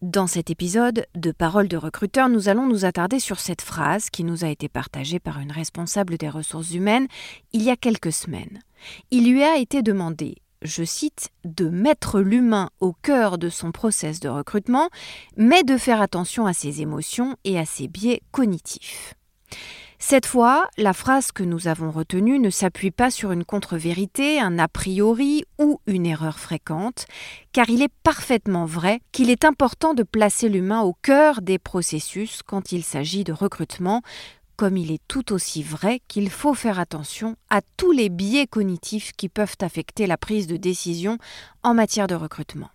Dans cet épisode de Parole de recruteur, nous allons nous attarder sur cette phrase qui nous a été partagée par une responsable des ressources humaines il y a quelques semaines. Il lui a été demandé je cite, de mettre l'humain au cœur de son process de recrutement, mais de faire attention à ses émotions et à ses biais cognitifs. Cette fois, la phrase que nous avons retenue ne s'appuie pas sur une contre-vérité, un a priori ou une erreur fréquente, car il est parfaitement vrai qu'il est important de placer l'humain au cœur des processus quand il s'agit de recrutement, comme il est tout aussi vrai qu'il faut faire attention à tous les biais cognitifs qui peuvent affecter la prise de décision en matière de recrutement.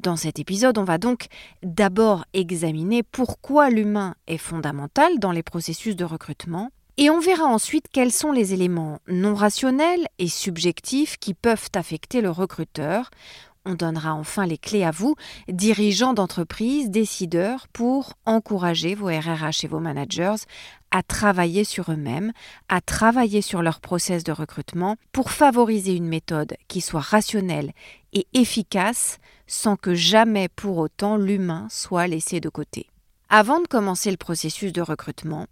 Dans cet épisode, on va donc d'abord examiner pourquoi l'humain est fondamental dans les processus de recrutement, et on verra ensuite quels sont les éléments non rationnels et subjectifs qui peuvent affecter le recruteur. On donnera enfin les clés à vous, dirigeants d'entreprise, décideurs, pour encourager vos RRH et vos managers à travailler sur eux-mêmes, à travailler sur leur process de recrutement pour favoriser une méthode qui soit rationnelle et efficace sans que jamais pour autant l'humain soit laissé de côté. Avant de commencer le processus de recrutement,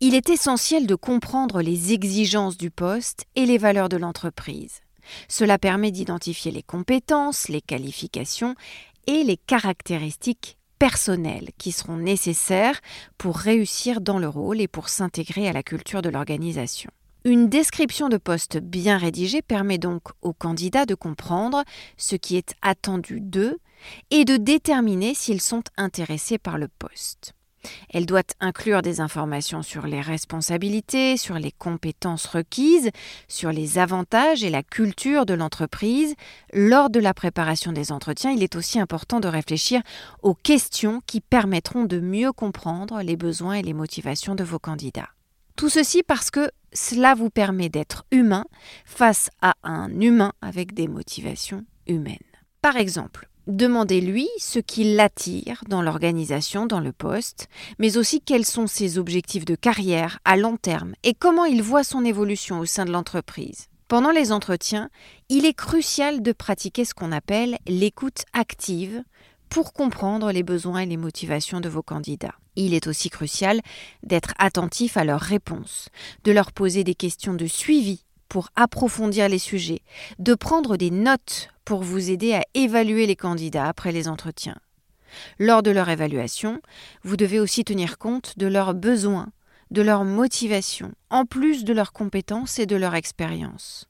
il est essentiel de comprendre les exigences du poste et les valeurs de l'entreprise. Cela permet d'identifier les compétences, les qualifications et les caractéristiques personnelles qui seront nécessaires pour réussir dans le rôle et pour s'intégrer à la culture de l'organisation. Une description de poste bien rédigée permet donc aux candidats de comprendre ce qui est attendu d'eux et de déterminer s'ils sont intéressés par le poste. Elle doit inclure des informations sur les responsabilités, sur les compétences requises, sur les avantages et la culture de l'entreprise. Lors de la préparation des entretiens, il est aussi important de réfléchir aux questions qui permettront de mieux comprendre les besoins et les motivations de vos candidats. Tout ceci parce que cela vous permet d'être humain face à un humain avec des motivations humaines. Par exemple, Demandez-lui ce qui l'attire dans l'organisation, dans le poste, mais aussi quels sont ses objectifs de carrière à long terme et comment il voit son évolution au sein de l'entreprise. Pendant les entretiens, il est crucial de pratiquer ce qu'on appelle l'écoute active pour comprendre les besoins et les motivations de vos candidats. Il est aussi crucial d'être attentif à leurs réponses, de leur poser des questions de suivi pour approfondir les sujets, de prendre des notes pour vous aider à évaluer les candidats après les entretiens. Lors de leur évaluation, vous devez aussi tenir compte de leurs besoins, de leurs motivations, en plus de leurs compétences et de leur expérience.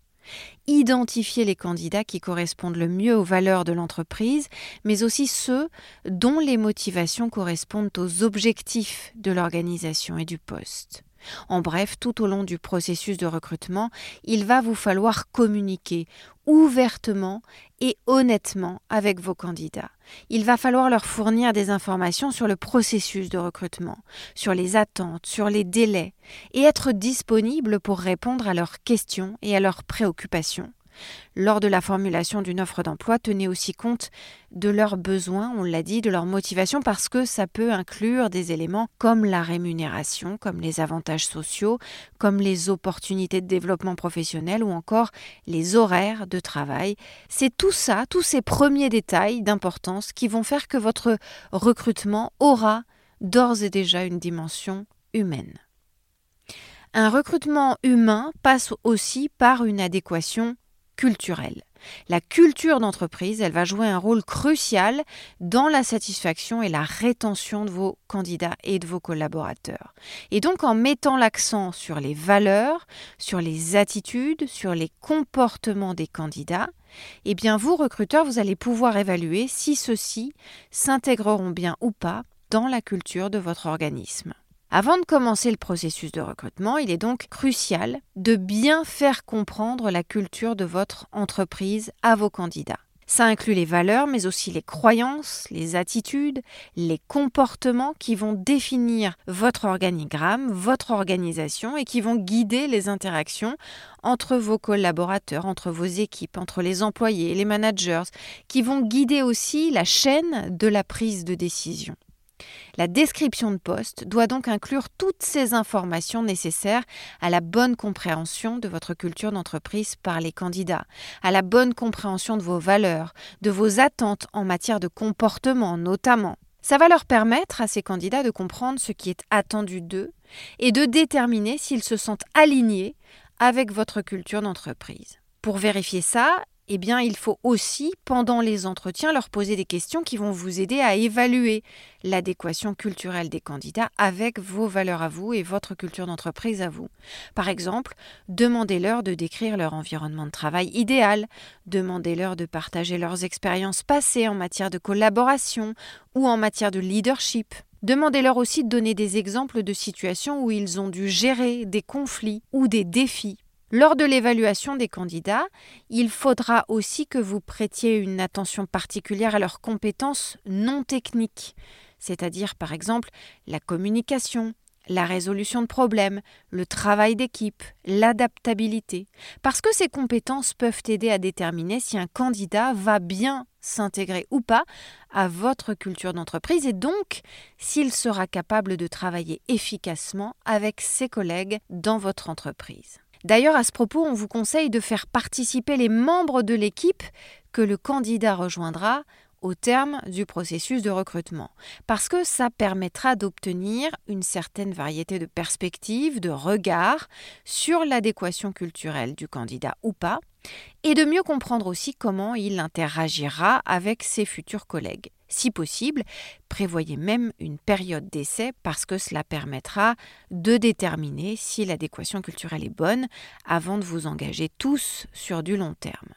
Identifiez les candidats qui correspondent le mieux aux valeurs de l'entreprise, mais aussi ceux dont les motivations correspondent aux objectifs de l'organisation et du poste. En bref, tout au long du processus de recrutement, il va vous falloir communiquer ouvertement et honnêtement avec vos candidats. Il va falloir leur fournir des informations sur le processus de recrutement, sur les attentes, sur les délais, et être disponible pour répondre à leurs questions et à leurs préoccupations. Lors de la formulation d'une offre d'emploi, tenez aussi compte de leurs besoins, on l'a dit, de leur motivation, parce que ça peut inclure des éléments comme la rémunération, comme les avantages sociaux, comme les opportunités de développement professionnel ou encore les horaires de travail. C'est tout ça, tous ces premiers détails d'importance qui vont faire que votre recrutement aura d'ores et déjà une dimension humaine. Un recrutement humain passe aussi par une adéquation culturelle. La culture d'entreprise, elle va jouer un rôle crucial dans la satisfaction et la rétention de vos candidats et de vos collaborateurs. Et donc en mettant l'accent sur les valeurs, sur les attitudes, sur les comportements des candidats, eh bien vous, recruteurs, vous allez pouvoir évaluer si ceux-ci s'intégreront bien ou pas dans la culture de votre organisme. Avant de commencer le processus de recrutement, il est donc crucial de bien faire comprendre la culture de votre entreprise à vos candidats. Ça inclut les valeurs, mais aussi les croyances, les attitudes, les comportements qui vont définir votre organigramme, votre organisation et qui vont guider les interactions entre vos collaborateurs, entre vos équipes, entre les employés, les managers, qui vont guider aussi la chaîne de la prise de décision. La description de poste doit donc inclure toutes ces informations nécessaires à la bonne compréhension de votre culture d'entreprise par les candidats, à la bonne compréhension de vos valeurs, de vos attentes en matière de comportement notamment. Ça va leur permettre à ces candidats de comprendre ce qui est attendu d'eux et de déterminer s'ils se sentent alignés avec votre culture d'entreprise. Pour vérifier ça, eh bien, il faut aussi, pendant les entretiens, leur poser des questions qui vont vous aider à évaluer l'adéquation culturelle des candidats avec vos valeurs à vous et votre culture d'entreprise à vous. Par exemple, demandez-leur de décrire leur environnement de travail idéal, demandez-leur de partager leurs expériences passées en matière de collaboration ou en matière de leadership. Demandez-leur aussi de donner des exemples de situations où ils ont dû gérer des conflits ou des défis lors de l'évaluation des candidats, il faudra aussi que vous prêtiez une attention particulière à leurs compétences non techniques, c'est-à-dire par exemple la communication, la résolution de problèmes, le travail d'équipe, l'adaptabilité, parce que ces compétences peuvent aider à déterminer si un candidat va bien s'intégrer ou pas à votre culture d'entreprise et donc s'il sera capable de travailler efficacement avec ses collègues dans votre entreprise. D'ailleurs, à ce propos, on vous conseille de faire participer les membres de l'équipe que le candidat rejoindra au terme du processus de recrutement, parce que ça permettra d'obtenir une certaine variété de perspectives, de regards sur l'adéquation culturelle du candidat ou pas, et de mieux comprendre aussi comment il interagira avec ses futurs collègues. Si possible, prévoyez même une période d'essai parce que cela permettra de déterminer si l'adéquation culturelle est bonne avant de vous engager tous sur du long terme.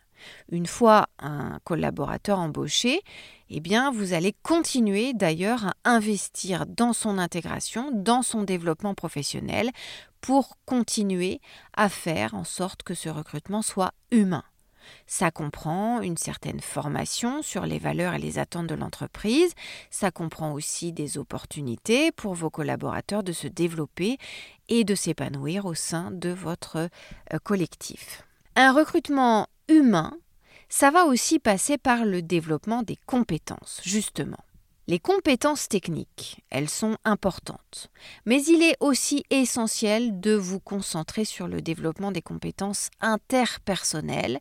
Une fois un collaborateur embauché, eh bien, vous allez continuer d'ailleurs à investir dans son intégration, dans son développement professionnel pour continuer à faire en sorte que ce recrutement soit humain. Ça comprend une certaine formation sur les valeurs et les attentes de l'entreprise. Ça comprend aussi des opportunités pour vos collaborateurs de se développer et de s'épanouir au sein de votre euh, collectif. Un recrutement humain, ça va aussi passer par le développement des compétences, justement. Les compétences techniques, elles sont importantes, mais il est aussi essentiel de vous concentrer sur le développement des compétences interpersonnelles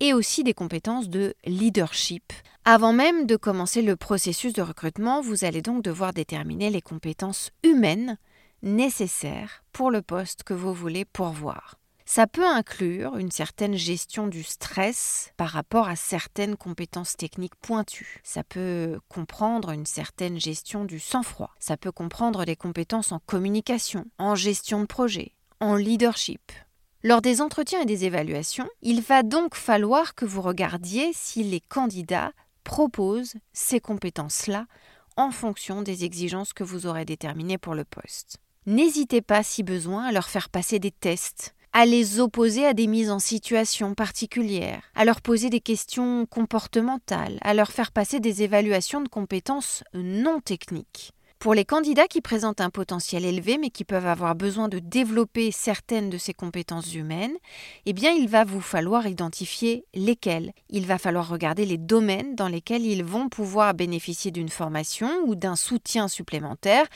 et aussi des compétences de leadership. Avant même de commencer le processus de recrutement, vous allez donc devoir déterminer les compétences humaines nécessaires pour le poste que vous voulez pourvoir. Ça peut inclure une certaine gestion du stress par rapport à certaines compétences techniques pointues. Ça peut comprendre une certaine gestion du sang-froid. Ça peut comprendre des compétences en communication, en gestion de projet, en leadership. Lors des entretiens et des évaluations, il va donc falloir que vous regardiez si les candidats proposent ces compétences-là en fonction des exigences que vous aurez déterminées pour le poste. N'hésitez pas, si besoin, à leur faire passer des tests à les opposer à des mises en situation particulières, à leur poser des questions comportementales, à leur faire passer des évaluations de compétences non techniques. Pour les candidats qui présentent un potentiel élevé mais qui peuvent avoir besoin de développer certaines de ces compétences humaines, eh bien il va vous falloir identifier lesquelles. Il va falloir regarder les domaines dans lesquels ils vont pouvoir bénéficier d'une formation ou d'un soutien supplémentaire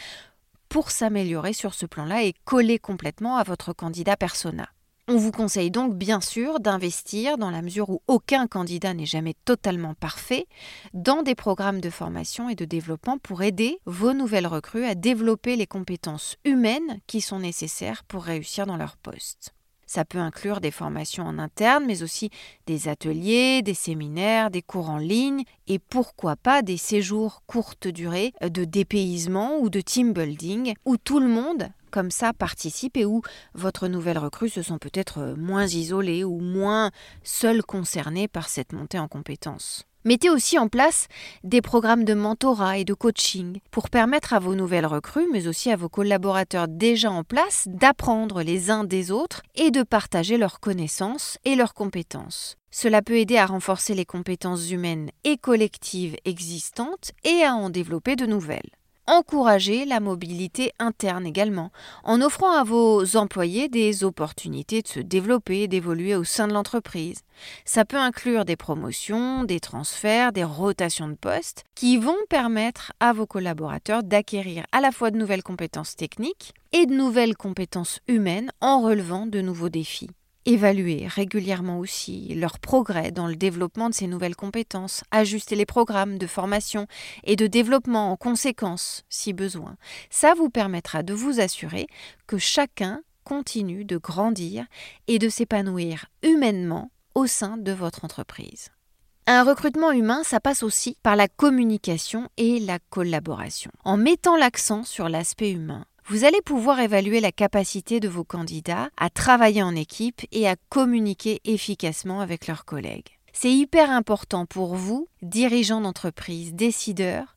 pour s'améliorer sur ce plan-là et coller complètement à votre candidat persona. On vous conseille donc bien sûr d'investir, dans la mesure où aucun candidat n'est jamais totalement parfait, dans des programmes de formation et de développement pour aider vos nouvelles recrues à développer les compétences humaines qui sont nécessaires pour réussir dans leur poste. Ça peut inclure des formations en interne, mais aussi des ateliers, des séminaires, des cours en ligne et pourquoi pas des séjours courte durée de dépaysement ou de team building où tout le monde comme ça participe et où votre nouvelle recrue se sent peut-être moins isolée ou moins seule concernée par cette montée en compétences. Mettez aussi en place des programmes de mentorat et de coaching pour permettre à vos nouvelles recrues, mais aussi à vos collaborateurs déjà en place, d'apprendre les uns des autres et de partager leurs connaissances et leurs compétences. Cela peut aider à renforcer les compétences humaines et collectives existantes et à en développer de nouvelles encourager la mobilité interne également, en offrant à vos employés des opportunités de se développer et d'évoluer au sein de l'entreprise. Ça peut inclure des promotions, des transferts, des rotations de postes qui vont permettre à vos collaborateurs d'acquérir à la fois de nouvelles compétences techniques et de nouvelles compétences humaines en relevant de nouveaux défis évaluer régulièrement aussi leur progrès dans le développement de ces nouvelles compétences, ajuster les programmes de formation et de développement en conséquence si besoin. Ça vous permettra de vous assurer que chacun continue de grandir et de s'épanouir humainement au sein de votre entreprise. Un recrutement humain, ça passe aussi par la communication et la collaboration. En mettant l'accent sur l'aspect humain, vous allez pouvoir évaluer la capacité de vos candidats à travailler en équipe et à communiquer efficacement avec leurs collègues. C'est hyper important pour vous, dirigeants d'entreprise, décideurs,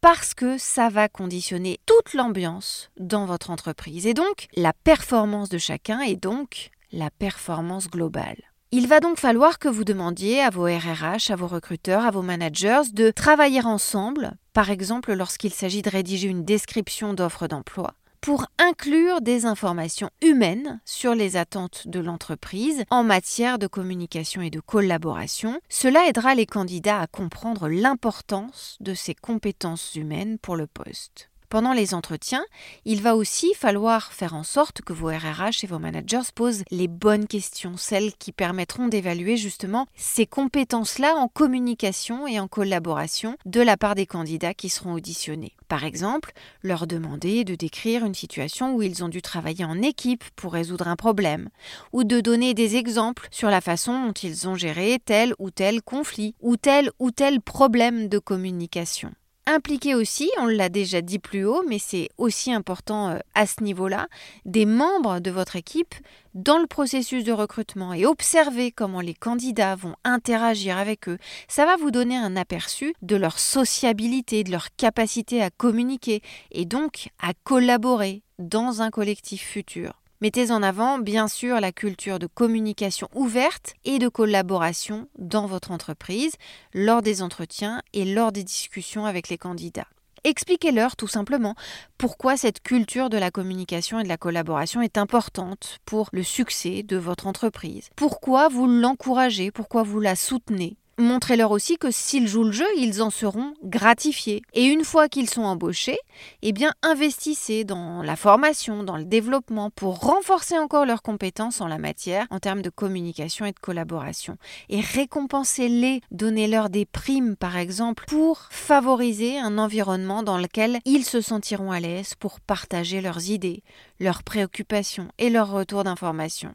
parce que ça va conditionner toute l'ambiance dans votre entreprise et donc la performance de chacun et donc la performance globale. Il va donc falloir que vous demandiez à vos RRH, à vos recruteurs, à vos managers de travailler ensemble, par exemple lorsqu'il s'agit de rédiger une description d'offre d'emploi, pour inclure des informations humaines sur les attentes de l'entreprise en matière de communication et de collaboration. Cela aidera les candidats à comprendre l'importance de ces compétences humaines pour le poste. Pendant les entretiens, il va aussi falloir faire en sorte que vos RRH et vos managers posent les bonnes questions, celles qui permettront d'évaluer justement ces compétences-là en communication et en collaboration de la part des candidats qui seront auditionnés. Par exemple, leur demander de décrire une situation où ils ont dû travailler en équipe pour résoudre un problème, ou de donner des exemples sur la façon dont ils ont géré tel ou tel conflit, ou tel ou tel problème de communication. Impliquer aussi, on l'a déjà dit plus haut, mais c'est aussi important euh, à ce niveau-là, des membres de votre équipe dans le processus de recrutement et observer comment les candidats vont interagir avec eux. Ça va vous donner un aperçu de leur sociabilité, de leur capacité à communiquer et donc à collaborer dans un collectif futur. Mettez en avant, bien sûr, la culture de communication ouverte et de collaboration dans votre entreprise, lors des entretiens et lors des discussions avec les candidats. Expliquez-leur tout simplement pourquoi cette culture de la communication et de la collaboration est importante pour le succès de votre entreprise. Pourquoi vous l'encouragez, pourquoi vous la soutenez. Montrez-leur aussi que s'ils jouent le jeu, ils en seront gratifiés. Et une fois qu'ils sont embauchés, eh investissez dans la formation, dans le développement pour renforcer encore leurs compétences en la matière en termes de communication et de collaboration. Et récompensez-les, donnez-leur des primes par exemple pour favoriser un environnement dans lequel ils se sentiront à l'aise pour partager leurs idées, leurs préoccupations et leurs retours d'information.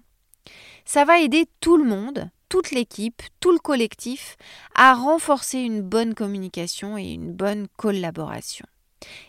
Ça va aider tout le monde toute l'équipe, tout le collectif à renforcer une bonne communication et une bonne collaboration.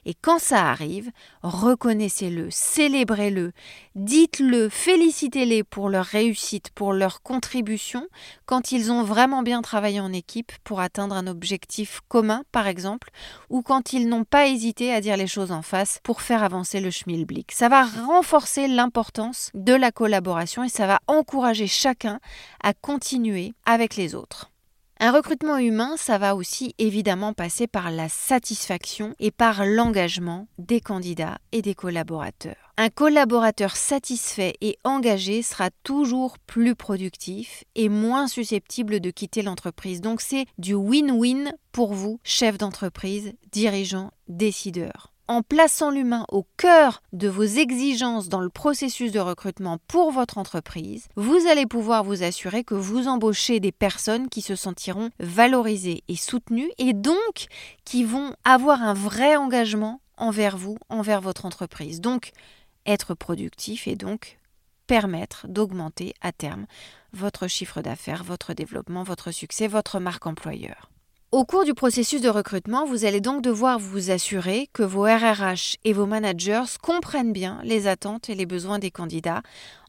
Et quand ça arrive, reconnaissez-le, célébrez-le, dites-le, félicitez-les pour leur réussite, pour leur contribution, quand ils ont vraiment bien travaillé en équipe pour atteindre un objectif commun, par exemple, ou quand ils n'ont pas hésité à dire les choses en face pour faire avancer le schmilblick. Ça va renforcer l'importance de la collaboration et ça va encourager chacun à continuer avec les autres. Un recrutement humain, ça va aussi évidemment passer par la satisfaction et par l'engagement des candidats et des collaborateurs. Un collaborateur satisfait et engagé sera toujours plus productif et moins susceptible de quitter l'entreprise. Donc c'est du win-win pour vous, chef d'entreprise, dirigeant, décideur en plaçant l'humain au cœur de vos exigences dans le processus de recrutement pour votre entreprise, vous allez pouvoir vous assurer que vous embauchez des personnes qui se sentiront valorisées et soutenues et donc qui vont avoir un vrai engagement envers vous, envers votre entreprise. Donc, être productif et donc permettre d'augmenter à terme votre chiffre d'affaires, votre développement, votre succès, votre marque employeur. Au cours du processus de recrutement, vous allez donc devoir vous assurer que vos RRH et vos managers comprennent bien les attentes et les besoins des candidats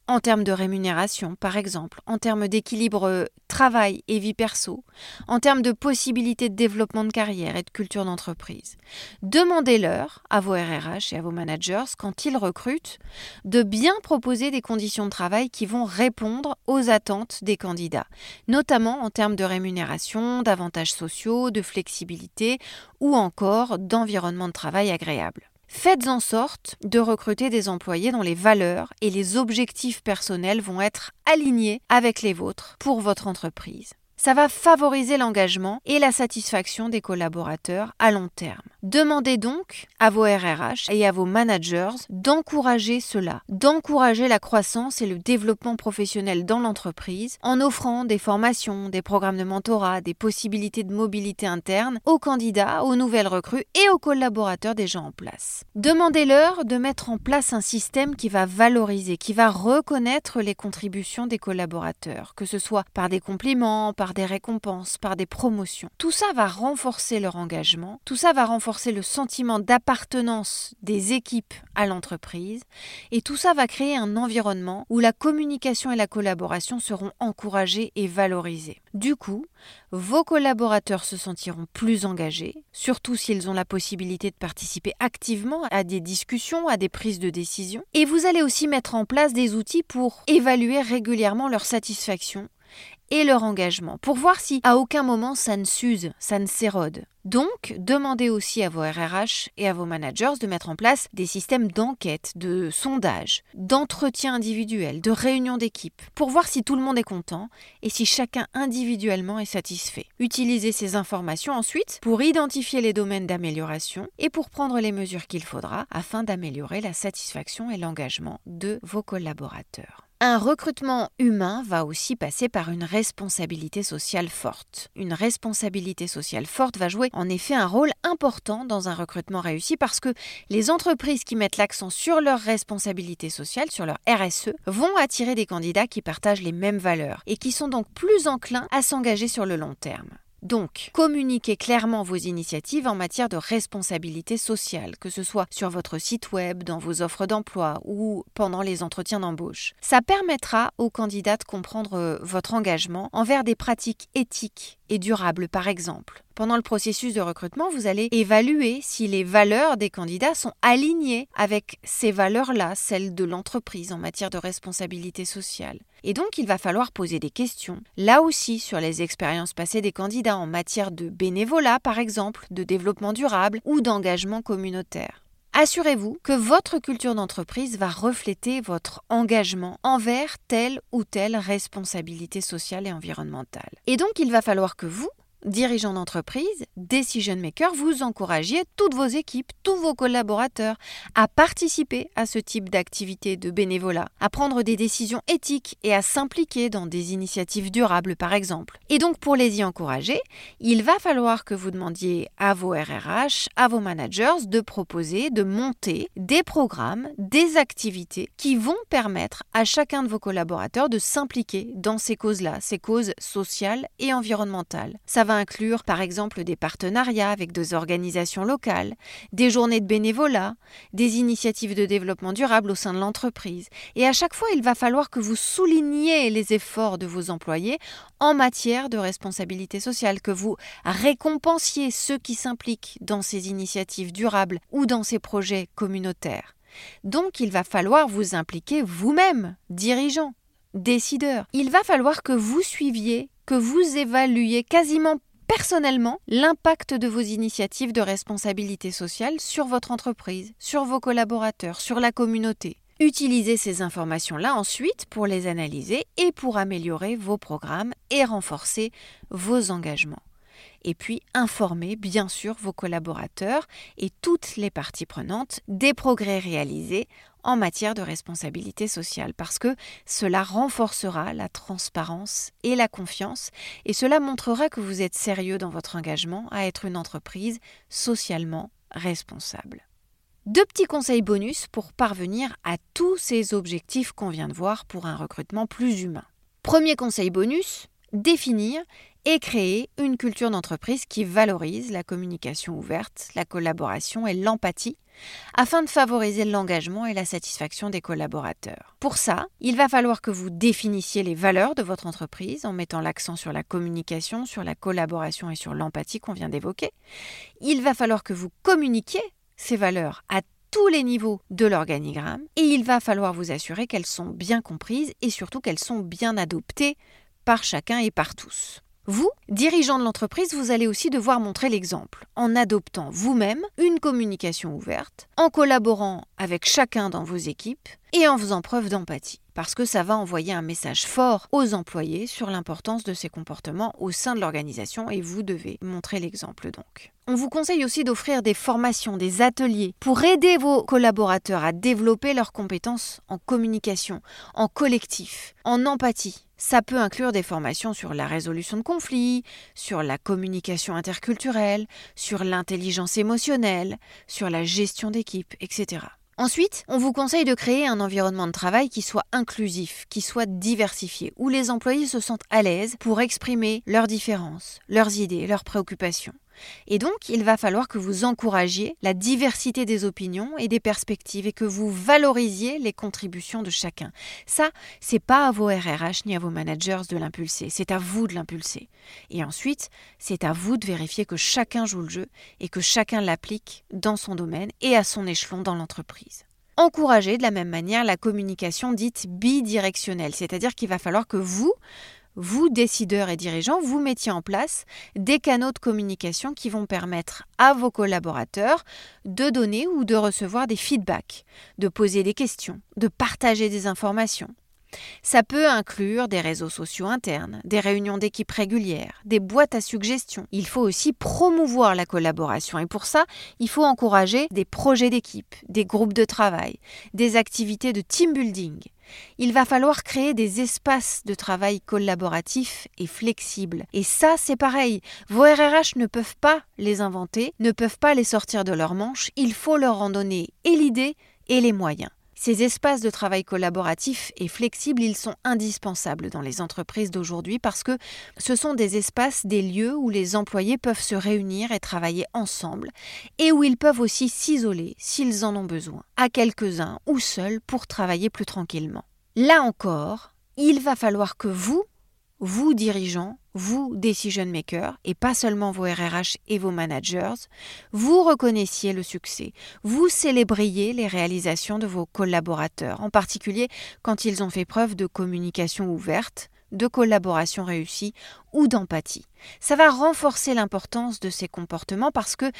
en termes de rémunération, par exemple, en termes d'équilibre euh, travail et vie perso, en termes de possibilités de développement de carrière et de culture d'entreprise. Demandez-leur, à vos RRH et à vos managers, quand ils recrutent, de bien proposer des conditions de travail qui vont répondre aux attentes des candidats, notamment en termes de rémunération, d'avantages sociaux, de flexibilité ou encore d'environnement de travail agréable. Faites en sorte de recruter des employés dont les valeurs et les objectifs personnels vont être alignés avec les vôtres pour votre entreprise. Ça va favoriser l'engagement et la satisfaction des collaborateurs à long terme. Demandez donc à vos RRH et à vos managers d'encourager cela, d'encourager la croissance et le développement professionnel dans l'entreprise en offrant des formations, des programmes de mentorat, des possibilités de mobilité interne aux candidats, aux nouvelles recrues et aux collaborateurs déjà en place. Demandez-leur de mettre en place un système qui va valoriser, qui va reconnaître les contributions des collaborateurs, que ce soit par des compliments, par des récompenses, par des promotions. Tout ça va renforcer leur engagement, tout ça va renforcer le sentiment d'appartenance des équipes à l'entreprise, et tout ça va créer un environnement où la communication et la collaboration seront encouragées et valorisées. Du coup, vos collaborateurs se sentiront plus engagés, surtout s'ils ont la possibilité de participer activement à des discussions, à des prises de décision, et vous allez aussi mettre en place des outils pour évaluer régulièrement leur satisfaction et leur engagement, pour voir si à aucun moment ça ne s'use, ça ne s'érode. Donc, demandez aussi à vos RRH et à vos managers de mettre en place des systèmes d'enquête, de sondage, d'entretien individuel, de réunion d'équipe, pour voir si tout le monde est content et si chacun individuellement est satisfait. Utilisez ces informations ensuite pour identifier les domaines d'amélioration et pour prendre les mesures qu'il faudra afin d'améliorer la satisfaction et l'engagement de vos collaborateurs. Un recrutement humain va aussi passer par une responsabilité sociale forte. Une responsabilité sociale forte va jouer en effet un rôle important dans un recrutement réussi parce que les entreprises qui mettent l'accent sur leur responsabilité sociale, sur leur RSE, vont attirer des candidats qui partagent les mêmes valeurs et qui sont donc plus enclins à s'engager sur le long terme. Donc, communiquez clairement vos initiatives en matière de responsabilité sociale, que ce soit sur votre site web, dans vos offres d'emploi ou pendant les entretiens d'embauche. Ça permettra aux candidats de comprendre euh, votre engagement envers des pratiques éthiques et durables, par exemple. Pendant le processus de recrutement, vous allez évaluer si les valeurs des candidats sont alignées avec ces valeurs-là, celles de l'entreprise en matière de responsabilité sociale. Et donc, il va falloir poser des questions, là aussi sur les expériences passées des candidats en matière de bénévolat, par exemple, de développement durable ou d'engagement communautaire. Assurez-vous que votre culture d'entreprise va refléter votre engagement envers telle ou telle responsabilité sociale et environnementale. Et donc, il va falloir que vous, dirigeants d'entreprise, decision makers, vous encouragiez toutes vos équipes, tous vos collaborateurs à participer à ce type d'activité de bénévolat, à prendre des décisions éthiques et à s'impliquer dans des initiatives durables par exemple. Et donc pour les y encourager, il va falloir que vous demandiez à vos RRH, à vos managers de proposer, de monter des programmes, des activités qui vont permettre à chacun de vos collaborateurs de s'impliquer dans ces causes-là, ces causes sociales et environnementales. Ça inclure par exemple des partenariats avec des organisations locales, des journées de bénévolat, des initiatives de développement durable au sein de l'entreprise. Et à chaque fois, il va falloir que vous souligniez les efforts de vos employés en matière de responsabilité sociale, que vous récompensiez ceux qui s'impliquent dans ces initiatives durables ou dans ces projets communautaires. Donc il va falloir vous impliquer vous-même, dirigeant, décideur. Il va falloir que vous suiviez que vous évaluez quasiment personnellement l'impact de vos initiatives de responsabilité sociale sur votre entreprise, sur vos collaborateurs, sur la communauté. Utilisez ces informations-là ensuite pour les analyser et pour améliorer vos programmes et renforcer vos engagements et puis informer bien sûr vos collaborateurs et toutes les parties prenantes des progrès réalisés en matière de responsabilité sociale parce que cela renforcera la transparence et la confiance et cela montrera que vous êtes sérieux dans votre engagement à être une entreprise socialement responsable. Deux petits conseils bonus pour parvenir à tous ces objectifs qu'on vient de voir pour un recrutement plus humain. Premier conseil bonus, définir et créer une culture d'entreprise qui valorise la communication ouverte, la collaboration et l'empathie afin de favoriser l'engagement et la satisfaction des collaborateurs. Pour ça, il va falloir que vous définissiez les valeurs de votre entreprise en mettant l'accent sur la communication, sur la collaboration et sur l'empathie qu'on vient d'évoquer. Il va falloir que vous communiquiez ces valeurs à tous les niveaux de l'organigramme et il va falloir vous assurer qu'elles sont bien comprises et surtout qu'elles sont bien adoptées par chacun et par tous. Vous, dirigeant de l'entreprise, vous allez aussi devoir montrer l'exemple en adoptant vous-même une communication ouverte, en collaborant avec chacun dans vos équipes et en faisant preuve d'empathie parce que ça va envoyer un message fort aux employés sur l'importance de ces comportements au sein de l'organisation et vous devez montrer l'exemple donc. On vous conseille aussi d'offrir des formations, des ateliers pour aider vos collaborateurs à développer leurs compétences en communication, en collectif, en empathie. Ça peut inclure des formations sur la résolution de conflits, sur la communication interculturelle, sur l'intelligence émotionnelle, sur la gestion d'équipe, etc. Ensuite, on vous conseille de créer un environnement de travail qui soit inclusif, qui soit diversifié, où les employés se sentent à l'aise pour exprimer leurs différences, leurs idées, leurs préoccupations. Et donc, il va falloir que vous encouragiez la diversité des opinions et des perspectives et que vous valorisiez les contributions de chacun. Ça, c'est pas à vos RRH ni à vos managers de l'impulser, c'est à vous de l'impulser. Et ensuite, c'est à vous de vérifier que chacun joue le jeu et que chacun l'applique dans son domaine et à son échelon dans l'entreprise encourager de la même manière la communication dite bidirectionnelle, c'est-à-dire qu'il va falloir que vous, vous, décideurs et dirigeants, vous mettiez en place des canaux de communication qui vont permettre à vos collaborateurs de donner ou de recevoir des feedbacks, de poser des questions, de partager des informations. Ça peut inclure des réseaux sociaux internes, des réunions d'équipe régulières, des boîtes à suggestions. Il faut aussi promouvoir la collaboration et pour ça, il faut encourager des projets d'équipe, des groupes de travail, des activités de team building. Il va falloir créer des espaces de travail collaboratifs et flexibles. Et ça, c'est pareil. Vos RRH ne peuvent pas les inventer, ne peuvent pas les sortir de leurs manches. Il faut leur en donner et l'idée et les moyens. Ces espaces de travail collaboratifs et flexibles, ils sont indispensables dans les entreprises d'aujourd'hui parce que ce sont des espaces, des lieux où les employés peuvent se réunir et travailler ensemble et où ils peuvent aussi s'isoler s'ils en ont besoin, à quelques-uns ou seuls pour travailler plus tranquillement. Là encore, il va falloir que vous, vous dirigeants, vous decision makers, et pas seulement vos RRH et vos managers, vous reconnaissiez le succès, vous célébriez les réalisations de vos collaborateurs, en particulier quand ils ont fait preuve de communication ouverte, de collaboration réussie ou d'empathie. Ça va renforcer l'importance de ces comportements parce que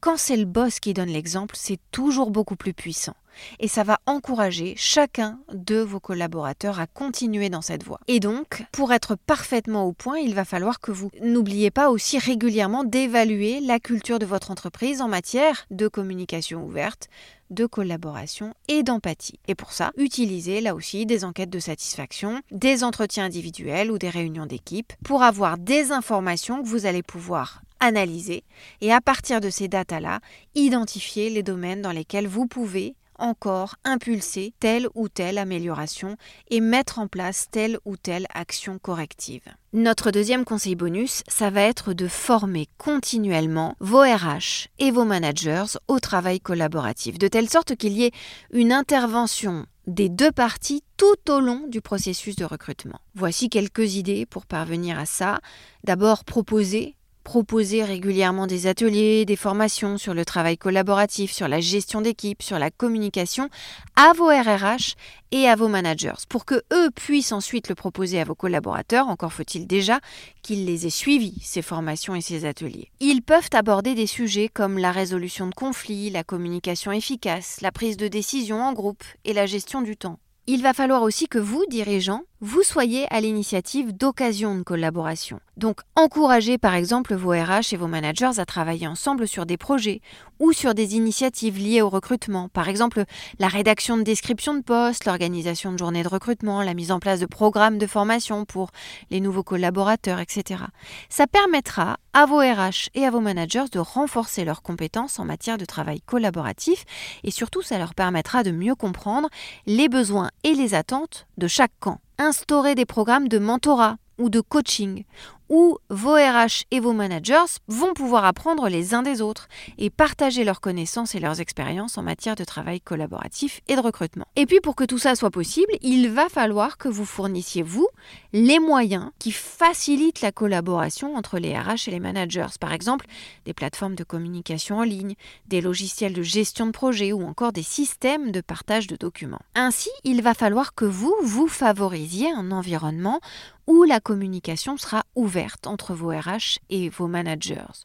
quand c'est le boss qui donne l'exemple, c'est toujours beaucoup plus puissant et ça va encourager chacun de vos collaborateurs à continuer dans cette voie. Et donc, pour être parfaitement au point, il va falloir que vous n'oubliez pas aussi régulièrement d'évaluer la culture de votre entreprise en matière de communication ouverte, de collaboration et d'empathie. Et pour ça, utilisez là aussi des enquêtes de satisfaction, des entretiens individuels ou des réunions d'équipe pour avoir des informations que vous allez pouvoir analyser et à partir de ces datas-là, identifier les domaines dans lesquels vous pouvez encore impulser telle ou telle amélioration et mettre en place telle ou telle action corrective. Notre deuxième conseil bonus, ça va être de former continuellement vos RH et vos managers au travail collaboratif, de telle sorte qu'il y ait une intervention des deux parties tout au long du processus de recrutement. Voici quelques idées pour parvenir à ça. D'abord, proposer proposer régulièrement des ateliers, des formations sur le travail collaboratif, sur la gestion d'équipe, sur la communication à vos RRH et à vos managers pour que eux puissent ensuite le proposer à vos collaborateurs. Encore faut-il déjà qu'ils les aient suivis, ces formations et ces ateliers. Ils peuvent aborder des sujets comme la résolution de conflits, la communication efficace, la prise de décision en groupe et la gestion du temps. Il va falloir aussi que vous, dirigeants, vous soyez à l'initiative d'occasions de collaboration. Donc encouragez par exemple vos RH et vos managers à travailler ensemble sur des projets ou sur des initiatives liées au recrutement, par exemple la rédaction de descriptions de postes, l'organisation de journées de recrutement, la mise en place de programmes de formation pour les nouveaux collaborateurs, etc. Ça permettra à vos RH et à vos managers de renforcer leurs compétences en matière de travail collaboratif et surtout ça leur permettra de mieux comprendre les besoins et les attentes de chaque camp instaurer des programmes de mentorat ou de coaching, où vos RH et vos managers vont pouvoir apprendre les uns des autres et partager leurs connaissances et leurs expériences en matière de travail collaboratif et de recrutement. Et puis pour que tout ça soit possible, il va falloir que vous fournissiez, vous, les moyens qui facilitent la collaboration entre les RH et les managers. Par exemple, des plateformes de communication en ligne, des logiciels de gestion de projet ou encore des systèmes de partage de documents. Ainsi, il va falloir que vous, vous favorisiez un environnement où la communication sera ouverte entre vos RH et vos managers.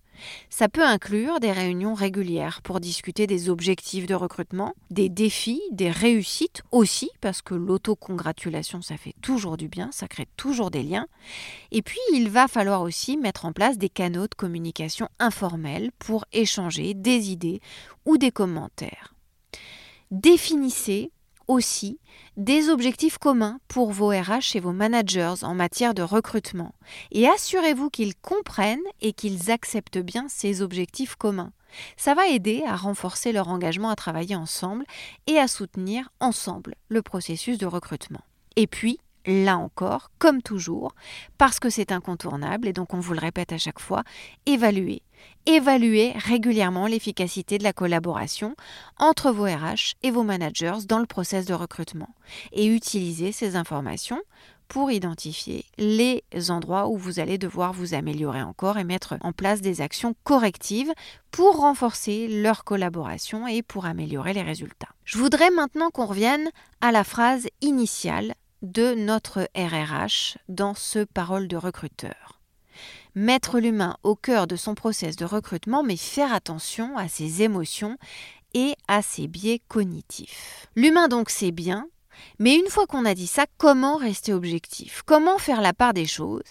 Ça peut inclure des réunions régulières pour discuter des objectifs de recrutement, des défis, des réussites aussi, parce que l'autocongratulation, ça fait toujours du bien, ça crée toujours des liens. Et puis, il va falloir aussi mettre en place des canaux de communication informels pour échanger des idées ou des commentaires. Définissez aussi des objectifs communs pour vos RH et vos managers en matière de recrutement et assurez-vous qu'ils comprennent et qu'ils acceptent bien ces objectifs communs. Ça va aider à renforcer leur engagement à travailler ensemble et à soutenir ensemble le processus de recrutement. Et puis, là encore, comme toujours, parce que c'est incontournable et donc on vous le répète à chaque fois, évaluez. Évaluez régulièrement l'efficacité de la collaboration entre vos RH et vos managers dans le process de recrutement et utilisez ces informations pour identifier les endroits où vous allez devoir vous améliorer encore et mettre en place des actions correctives pour renforcer leur collaboration et pour améliorer les résultats. Je voudrais maintenant qu'on revienne à la phrase initiale de notre RRH dans ce parole de recruteur. Mettre l'humain au cœur de son process de recrutement, mais faire attention à ses émotions et à ses biais cognitifs. L'humain donc c'est bien, mais une fois qu'on a dit ça, comment rester objectif? Comment faire la part des choses?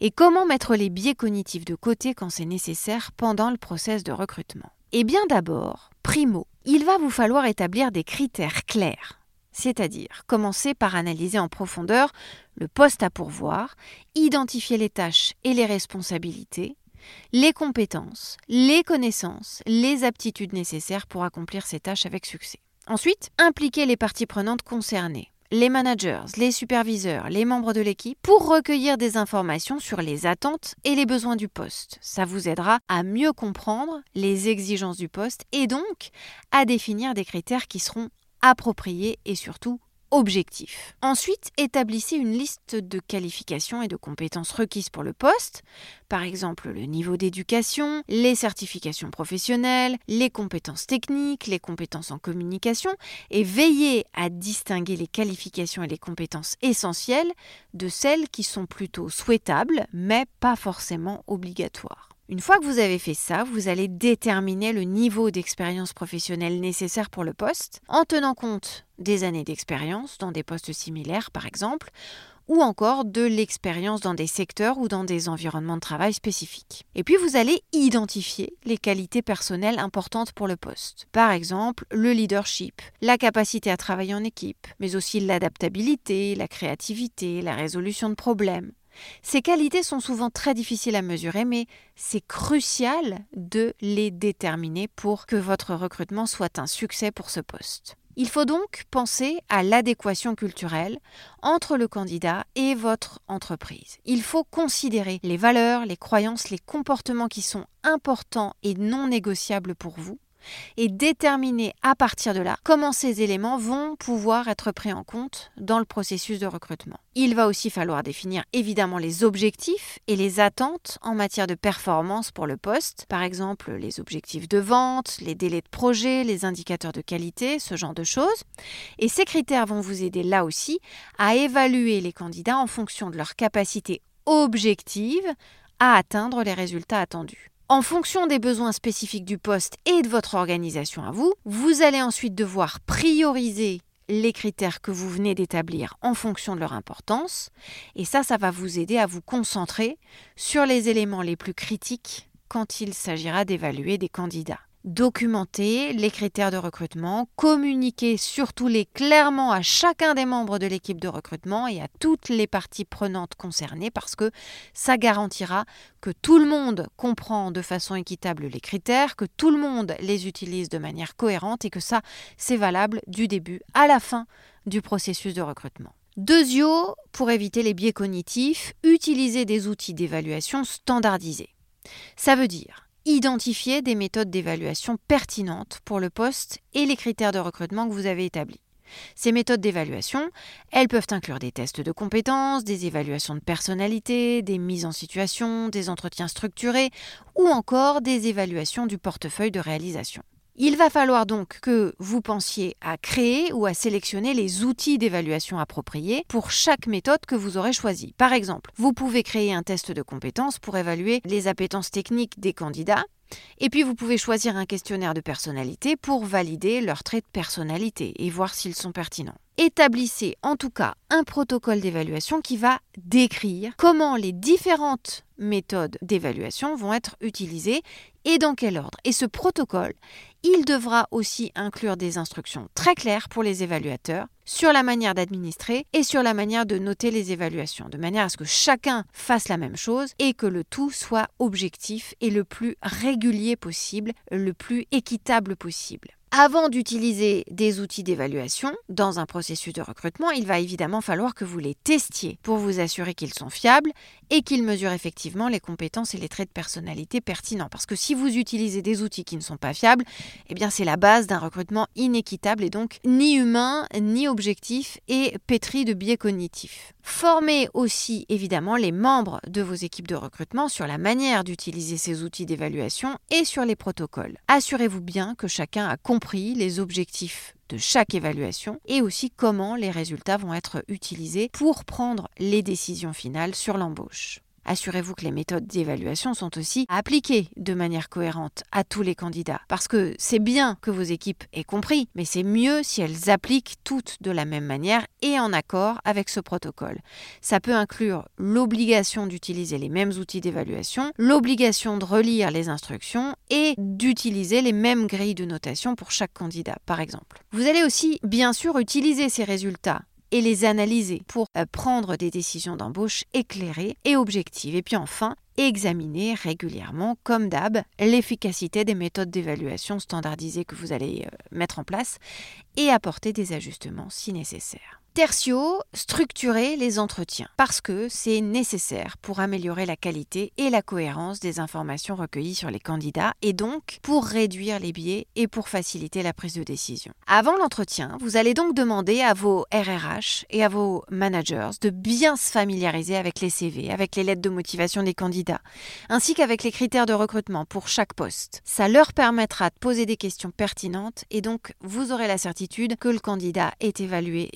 Et comment mettre les biais cognitifs de côté quand c'est nécessaire pendant le process de recrutement? Eh bien d'abord, primo, il va vous falloir établir des critères clairs c'est-à-dire commencer par analyser en profondeur le poste à pourvoir, identifier les tâches et les responsabilités, les compétences, les connaissances, les aptitudes nécessaires pour accomplir ces tâches avec succès. Ensuite, impliquer les parties prenantes concernées, les managers, les superviseurs, les membres de l'équipe, pour recueillir des informations sur les attentes et les besoins du poste. Ça vous aidera à mieux comprendre les exigences du poste et donc à définir des critères qui seront approprié et surtout objectif. Ensuite, établissez une liste de qualifications et de compétences requises pour le poste, par exemple le niveau d'éducation, les certifications professionnelles, les compétences techniques, les compétences en communication, et veillez à distinguer les qualifications et les compétences essentielles de celles qui sont plutôt souhaitables, mais pas forcément obligatoires. Une fois que vous avez fait ça, vous allez déterminer le niveau d'expérience professionnelle nécessaire pour le poste, en tenant compte des années d'expérience dans des postes similaires par exemple, ou encore de l'expérience dans des secteurs ou dans des environnements de travail spécifiques. Et puis vous allez identifier les qualités personnelles importantes pour le poste. Par exemple, le leadership, la capacité à travailler en équipe, mais aussi l'adaptabilité, la créativité, la résolution de problèmes. Ces qualités sont souvent très difficiles à mesurer, mais c'est crucial de les déterminer pour que votre recrutement soit un succès pour ce poste. Il faut donc penser à l'adéquation culturelle entre le candidat et votre entreprise. Il faut considérer les valeurs, les croyances, les comportements qui sont importants et non négociables pour vous et déterminer à partir de là comment ces éléments vont pouvoir être pris en compte dans le processus de recrutement. Il va aussi falloir définir évidemment les objectifs et les attentes en matière de performance pour le poste, par exemple les objectifs de vente, les délais de projet, les indicateurs de qualité, ce genre de choses. Et ces critères vont vous aider là aussi à évaluer les candidats en fonction de leur capacité objective à atteindre les résultats attendus. En fonction des besoins spécifiques du poste et de votre organisation à vous, vous allez ensuite devoir prioriser les critères que vous venez d'établir en fonction de leur importance. Et ça, ça va vous aider à vous concentrer sur les éléments les plus critiques quand il s'agira d'évaluer des candidats documenter les critères de recrutement, communiquer surtout les clairement à chacun des membres de l'équipe de recrutement et à toutes les parties prenantes concernées parce que ça garantira que tout le monde comprend de façon équitable les critères, que tout le monde les utilise de manière cohérente et que ça, c'est valable du début à la fin du processus de recrutement. Deuxièmement, pour éviter les biais cognitifs, utiliser des outils d'évaluation standardisés. Ça veut dire identifier des méthodes d'évaluation pertinentes pour le poste et les critères de recrutement que vous avez établis. Ces méthodes d'évaluation, elles peuvent inclure des tests de compétences, des évaluations de personnalité, des mises en situation, des entretiens structurés ou encore des évaluations du portefeuille de réalisation. Il va falloir donc que vous pensiez à créer ou à sélectionner les outils d'évaluation appropriés pour chaque méthode que vous aurez choisie. Par exemple, vous pouvez créer un test de compétences pour évaluer les appétences techniques des candidats et puis vous pouvez choisir un questionnaire de personnalité pour valider leurs traits de personnalité et voir s'ils sont pertinents. Établissez en tout cas un protocole d'évaluation qui va décrire comment les différentes méthodes d'évaluation vont être utilisées et dans quel ordre. Et ce protocole, il devra aussi inclure des instructions très claires pour les évaluateurs sur la manière d'administrer et sur la manière de noter les évaluations, de manière à ce que chacun fasse la même chose et que le tout soit objectif et le plus régulier possible, le plus équitable possible. Avant d'utiliser des outils d'évaluation dans un processus de recrutement, il va évidemment falloir que vous les testiez pour vous assurer qu'ils sont fiables et qu'ils mesurent effectivement les compétences et les traits de personnalité pertinents. Parce que si vous utilisez des outils qui ne sont pas fiables, eh bien c'est la base d'un recrutement inéquitable et donc ni humain, ni objectif et pétri de biais cognitifs. Formez aussi évidemment les membres de vos équipes de recrutement sur la manière d'utiliser ces outils d'évaluation et sur les protocoles. Assurez-vous bien que chacun a compris les objectifs de chaque évaluation et aussi comment les résultats vont être utilisés pour prendre les décisions finales sur l'embauche. Assurez-vous que les méthodes d'évaluation sont aussi appliquées de manière cohérente à tous les candidats. Parce que c'est bien que vos équipes aient compris, mais c'est mieux si elles appliquent toutes de la même manière et en accord avec ce protocole. Ça peut inclure l'obligation d'utiliser les mêmes outils d'évaluation, l'obligation de relire les instructions et d'utiliser les mêmes grilles de notation pour chaque candidat, par exemple. Vous allez aussi, bien sûr, utiliser ces résultats et les analyser pour euh, prendre des décisions d'embauche éclairées et objectives. Et puis enfin, examiner régulièrement, comme d'hab, l'efficacité des méthodes d'évaluation standardisées que vous allez euh, mettre en place et apporter des ajustements si nécessaire. Tertio, structurer les entretiens, parce que c'est nécessaire pour améliorer la qualité et la cohérence des informations recueillies sur les candidats et donc pour réduire les biais et pour faciliter la prise de décision. Avant l'entretien, vous allez donc demander à vos RRH et à vos managers de bien se familiariser avec les CV, avec les lettres de motivation des candidats, ainsi qu'avec les critères de recrutement pour chaque poste. Ça leur permettra de poser des questions pertinentes et donc vous aurez la certitude que le candidat est évalué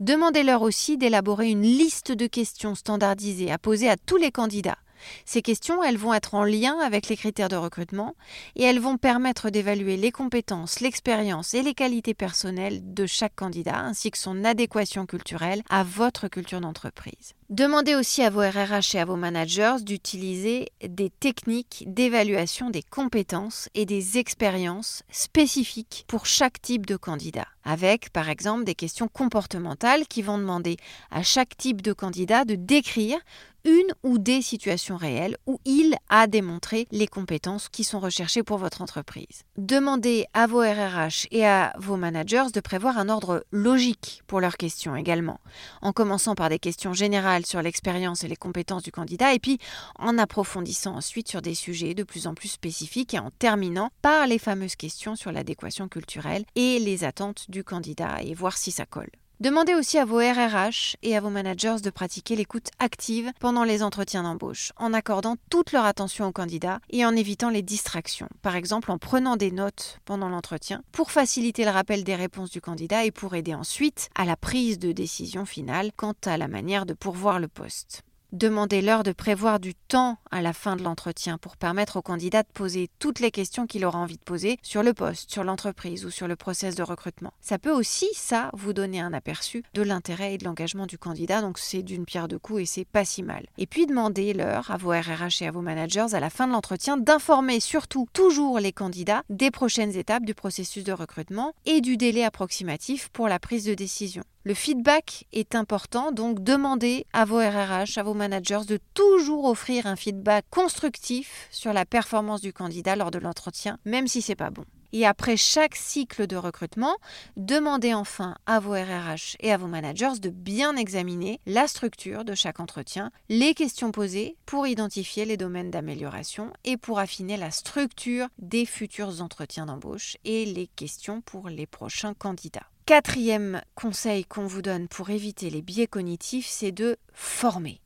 Demandez-leur aussi d'élaborer une liste de questions standardisées à poser à tous les candidats. Ces questions, elles vont être en lien avec les critères de recrutement et elles vont permettre d'évaluer les compétences, l'expérience et les qualités personnelles de chaque candidat ainsi que son adéquation culturelle à votre culture d'entreprise. Demandez aussi à vos RRH et à vos managers d'utiliser des techniques d'évaluation des compétences et des expériences spécifiques pour chaque type de candidat, avec par exemple des questions comportementales qui vont demander à chaque type de candidat de décrire une ou des situations réelles où il a démontré les compétences qui sont recherchées pour votre entreprise. Demandez à vos RRH et à vos managers de prévoir un ordre logique pour leurs questions également, en commençant par des questions générales sur l'expérience et les compétences du candidat, et puis en approfondissant ensuite sur des sujets de plus en plus spécifiques et en terminant par les fameuses questions sur l'adéquation culturelle et les attentes du candidat et voir si ça colle. Demandez aussi à vos RRH et à vos managers de pratiquer l'écoute active pendant les entretiens d'embauche, en accordant toute leur attention au candidat et en évitant les distractions, par exemple en prenant des notes pendant l'entretien, pour faciliter le rappel des réponses du candidat et pour aider ensuite à la prise de décision finale quant à la manière de pourvoir le poste. Demandez-leur de prévoir du temps à la fin de l'entretien pour permettre au candidat de poser toutes les questions qu'il aura envie de poser sur le poste, sur l'entreprise ou sur le process de recrutement. Ça peut aussi, ça, vous donner un aperçu de l'intérêt et de l'engagement du candidat, donc c'est d'une pierre deux coups et c'est pas si mal. Et puis demandez-leur à vos RRH et à vos managers à la fin de l'entretien d'informer surtout toujours les candidats des prochaines étapes du processus de recrutement et du délai approximatif pour la prise de décision. Le feedback est important, donc demandez à vos RRH, à vos managers de toujours offrir un feedback constructif sur la performance du candidat lors de l'entretien, même si c'est pas bon. Et après chaque cycle de recrutement, demandez enfin à vos RRH et à vos managers de bien examiner la structure de chaque entretien, les questions posées pour identifier les domaines d'amélioration et pour affiner la structure des futurs entretiens d'embauche et les questions pour les prochains candidats. Quatrième conseil qu'on vous donne pour éviter les biais cognitifs, c'est de former.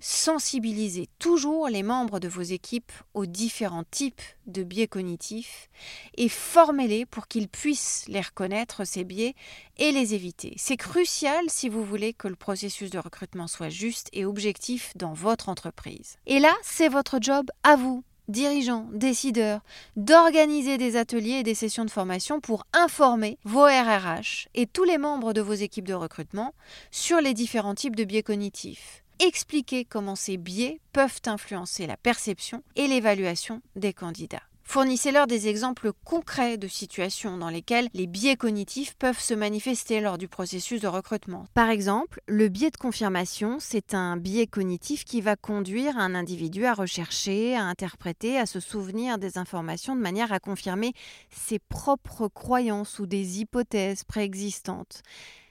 Sensibilisez toujours les membres de vos équipes aux différents types de biais cognitifs et formez-les pour qu'ils puissent les reconnaître, ces biais, et les éviter. C'est crucial si vous voulez que le processus de recrutement soit juste et objectif dans votre entreprise. Et là, c'est votre job à vous dirigeants, décideurs, d'organiser des ateliers et des sessions de formation pour informer vos RRH et tous les membres de vos équipes de recrutement sur les différents types de biais cognitifs. Expliquer comment ces biais peuvent influencer la perception et l'évaluation des candidats. Fournissez-leur des exemples concrets de situations dans lesquelles les biais cognitifs peuvent se manifester lors du processus de recrutement. Par exemple, le biais de confirmation, c'est un biais cognitif qui va conduire un individu à rechercher, à interpréter, à se souvenir des informations de manière à confirmer ses propres croyances ou des hypothèses préexistantes.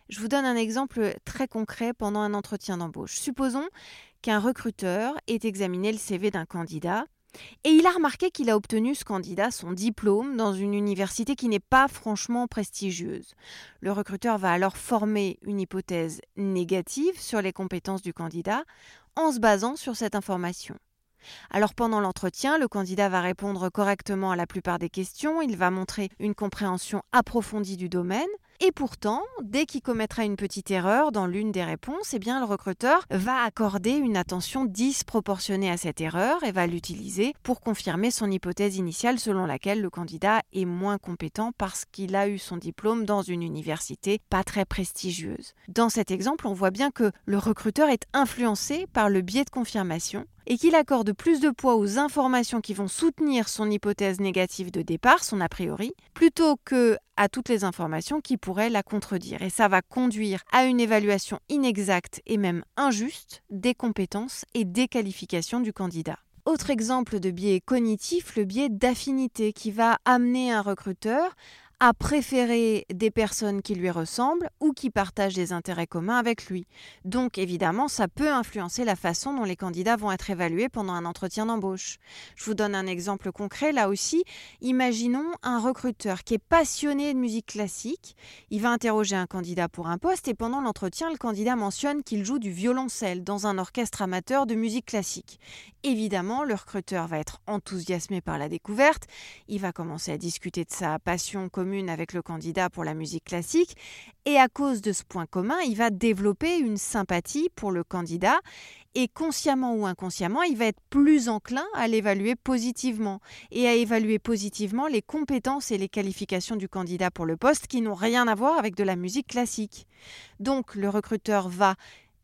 Je vous donne un exemple très concret pendant un entretien d'embauche. Supposons qu'un recruteur ait examiné le CV d'un candidat et il a remarqué qu'il a obtenu ce candidat son diplôme dans une université qui n'est pas franchement prestigieuse. Le recruteur va alors former une hypothèse négative sur les compétences du candidat en se basant sur cette information. Alors pendant l'entretien, le candidat va répondre correctement à la plupart des questions, il va montrer une compréhension approfondie du domaine, et pourtant, dès qu'il commettra une petite erreur dans l'une des réponses, eh bien, le recruteur va accorder une attention disproportionnée à cette erreur et va l'utiliser pour confirmer son hypothèse initiale selon laquelle le candidat est moins compétent parce qu'il a eu son diplôme dans une université pas très prestigieuse. Dans cet exemple, on voit bien que le recruteur est influencé par le biais de confirmation et qu'il accorde plus de poids aux informations qui vont soutenir son hypothèse négative de départ, son a priori, plutôt que à toutes les informations qui pourraient la contredire. Et ça va conduire à une évaluation inexacte et même injuste des compétences et des qualifications du candidat. Autre exemple de biais cognitif, le biais d'affinité qui va amener un recruteur à préférer des personnes qui lui ressemblent ou qui partagent des intérêts communs avec lui. Donc évidemment, ça peut influencer la façon dont les candidats vont être évalués pendant un entretien d'embauche. Je vous donne un exemple concret là aussi. Imaginons un recruteur qui est passionné de musique classique. Il va interroger un candidat pour un poste et pendant l'entretien, le candidat mentionne qu'il joue du violoncelle dans un orchestre amateur de musique classique. Évidemment, le recruteur va être enthousiasmé par la découverte. Il va commencer à discuter de sa passion commune avec le candidat pour la musique classique. Et à cause de ce point commun, il va développer une sympathie pour le candidat et consciemment ou inconsciemment, il va être plus enclin à l'évaluer positivement et à évaluer positivement les compétences et les qualifications du candidat pour le poste qui n'ont rien à voir avec de la musique classique. Donc le recruteur va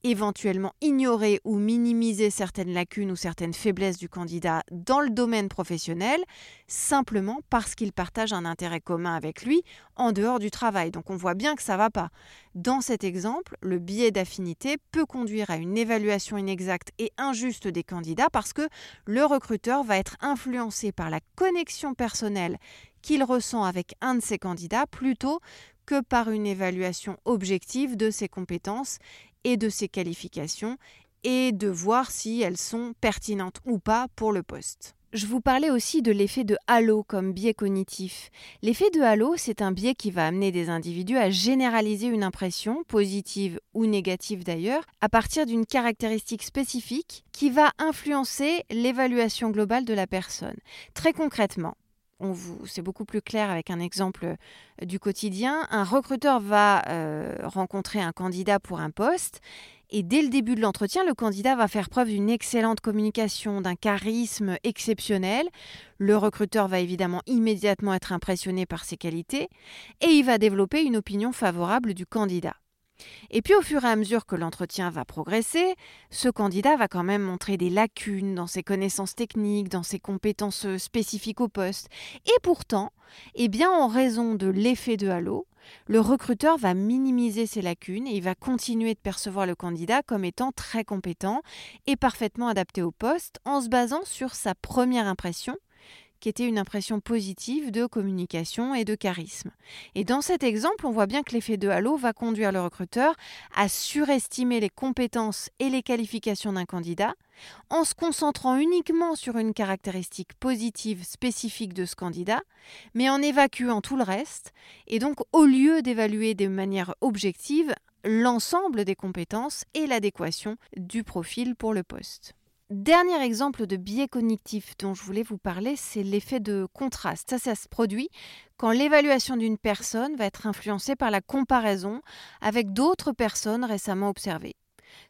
éventuellement ignorer ou minimiser certaines lacunes ou certaines faiblesses du candidat dans le domaine professionnel, simplement parce qu'il partage un intérêt commun avec lui en dehors du travail. Donc on voit bien que ça ne va pas. Dans cet exemple, le biais d'affinité peut conduire à une évaluation inexacte et injuste des candidats parce que le recruteur va être influencé par la connexion personnelle qu'il ressent avec un de ses candidats plutôt que par une évaluation objective de ses compétences et de ses qualifications et de voir si elles sont pertinentes ou pas pour le poste. Je vous parlais aussi de l'effet de halo comme biais cognitif. L'effet de halo, c'est un biais qui va amener des individus à généraliser une impression, positive ou négative d'ailleurs, à partir d'une caractéristique spécifique qui va influencer l'évaluation globale de la personne. Très concrètement, c'est beaucoup plus clair avec un exemple euh, du quotidien. Un recruteur va euh, rencontrer un candidat pour un poste et dès le début de l'entretien, le candidat va faire preuve d'une excellente communication, d'un charisme exceptionnel. Le recruteur va évidemment immédiatement être impressionné par ses qualités et il va développer une opinion favorable du candidat. Et puis au fur et à mesure que l'entretien va progresser, ce candidat va quand même montrer des lacunes dans ses connaissances techniques, dans ses compétences spécifiques au poste. Et pourtant, eh bien en raison de l'effet de halo, le recruteur va minimiser ces lacunes et il va continuer de percevoir le candidat comme étant très compétent et parfaitement adapté au poste en se basant sur sa première impression qui était une impression positive de communication et de charisme. Et dans cet exemple, on voit bien que l'effet de halo va conduire le recruteur à surestimer les compétences et les qualifications d'un candidat en se concentrant uniquement sur une caractéristique positive spécifique de ce candidat, mais en évacuant tout le reste, et donc au lieu d'évaluer de manière objective l'ensemble des compétences et l'adéquation du profil pour le poste. Dernier exemple de biais cognitif dont je voulais vous parler, c'est l'effet de contraste. Ça, ça se produit quand l'évaluation d'une personne va être influencée par la comparaison avec d'autres personnes récemment observées.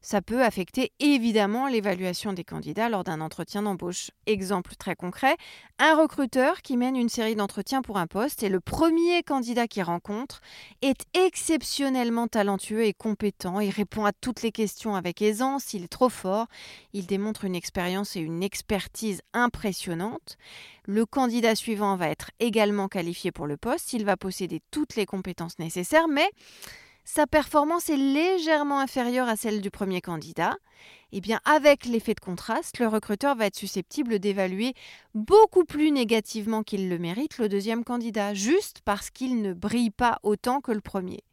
Ça peut affecter évidemment l'évaluation des candidats lors d'un entretien d'embauche. Exemple très concret, un recruteur qui mène une série d'entretiens pour un poste et le premier candidat qu'il rencontre est exceptionnellement talentueux et compétent, il répond à toutes les questions avec aisance, il est trop fort, il démontre une expérience et une expertise impressionnantes. Le candidat suivant va être également qualifié pour le poste, il va posséder toutes les compétences nécessaires, mais sa performance est légèrement inférieure à celle du premier candidat, eh bien avec l'effet de contraste, le recruteur va être susceptible d'évaluer beaucoup plus négativement qu'il le mérite le deuxième candidat, juste parce qu'il ne brille pas autant que le premier.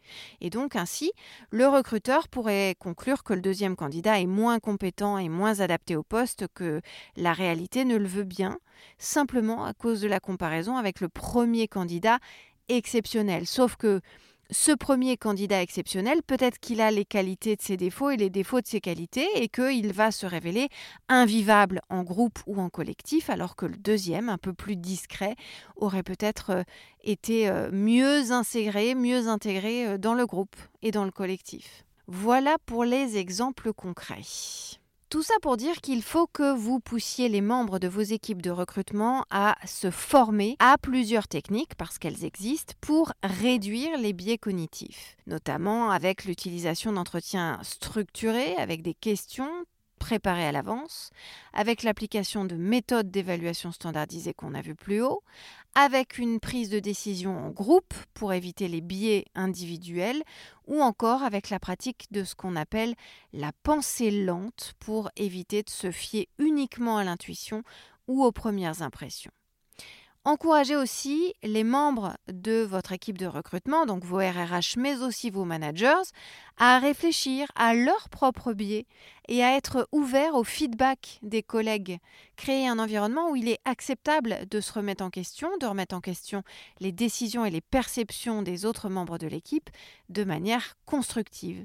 Et donc ainsi, le recruteur pourrait conclure que le deuxième candidat est moins compétent et moins adapté au poste que la réalité ne le veut bien, simplement à cause de la comparaison avec le premier candidat exceptionnel. Sauf que ce premier candidat exceptionnel, peut-être qu'il a les qualités de ses défauts et les défauts de ses qualités et qu'il va se révéler invivable en groupe ou en collectif, alors que le deuxième, un peu plus discret, aurait peut-être euh, été euh, mieux intégré, mieux intégré dans le groupe et dans le collectif. Voilà pour les exemples concrets. Tout ça pour dire qu'il faut que vous poussiez les membres de vos équipes de recrutement à se former à plusieurs techniques, parce qu'elles existent, pour réduire les biais cognitifs, notamment avec l'utilisation d'entretiens structurés, avec des questions préparé à l'avance, avec l'application de méthodes d'évaluation standardisées qu'on a vu plus haut, avec une prise de décision en groupe pour éviter les biais individuels, ou encore avec la pratique de ce qu'on appelle la pensée lente pour éviter de se fier uniquement à l'intuition ou aux premières impressions. Encouragez aussi les membres de votre équipe de recrutement, donc vos RRH, mais aussi vos managers, à réfléchir à leurs propres biais et à être ouverts au feedback des collègues. Créer un environnement où il est acceptable de se remettre en question, de remettre en question les décisions et les perceptions des autres membres de l'équipe de manière constructive.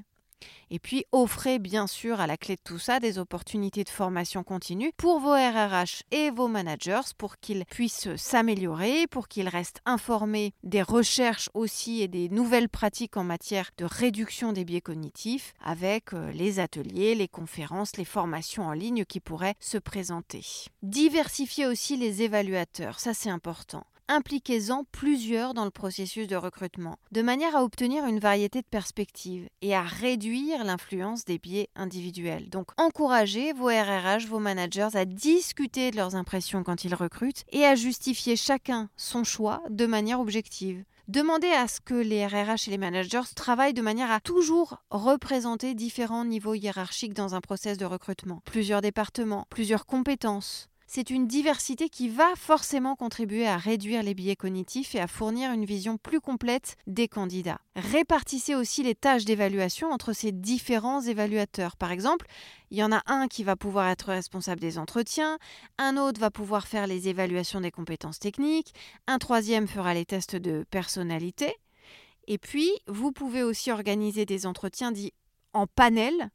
Et puis offrez bien sûr à la clé de tout ça des opportunités de formation continue pour vos RRH et vos managers pour qu'ils puissent s'améliorer, pour qu'ils restent informés des recherches aussi et des nouvelles pratiques en matière de réduction des biais cognitifs avec euh, les ateliers, les conférences, les formations en ligne qui pourraient se présenter. Diversifiez aussi les évaluateurs, ça c'est important impliquez-en plusieurs dans le processus de recrutement, de manière à obtenir une variété de perspectives et à réduire l'influence des biais individuels. Donc encouragez vos RRH, vos managers à discuter de leurs impressions quand ils recrutent et à justifier chacun son choix de manière objective. Demandez à ce que les RRH et les managers travaillent de manière à toujours représenter différents niveaux hiérarchiques dans un process de recrutement. Plusieurs départements, plusieurs compétences, c'est une diversité qui va forcément contribuer à réduire les biais cognitifs et à fournir une vision plus complète des candidats. Répartissez aussi les tâches d'évaluation entre ces différents évaluateurs. Par exemple, il y en a un qui va pouvoir être responsable des entretiens, un autre va pouvoir faire les évaluations des compétences techniques, un troisième fera les tests de personnalité. Et puis, vous pouvez aussi organiser des entretiens dits en panel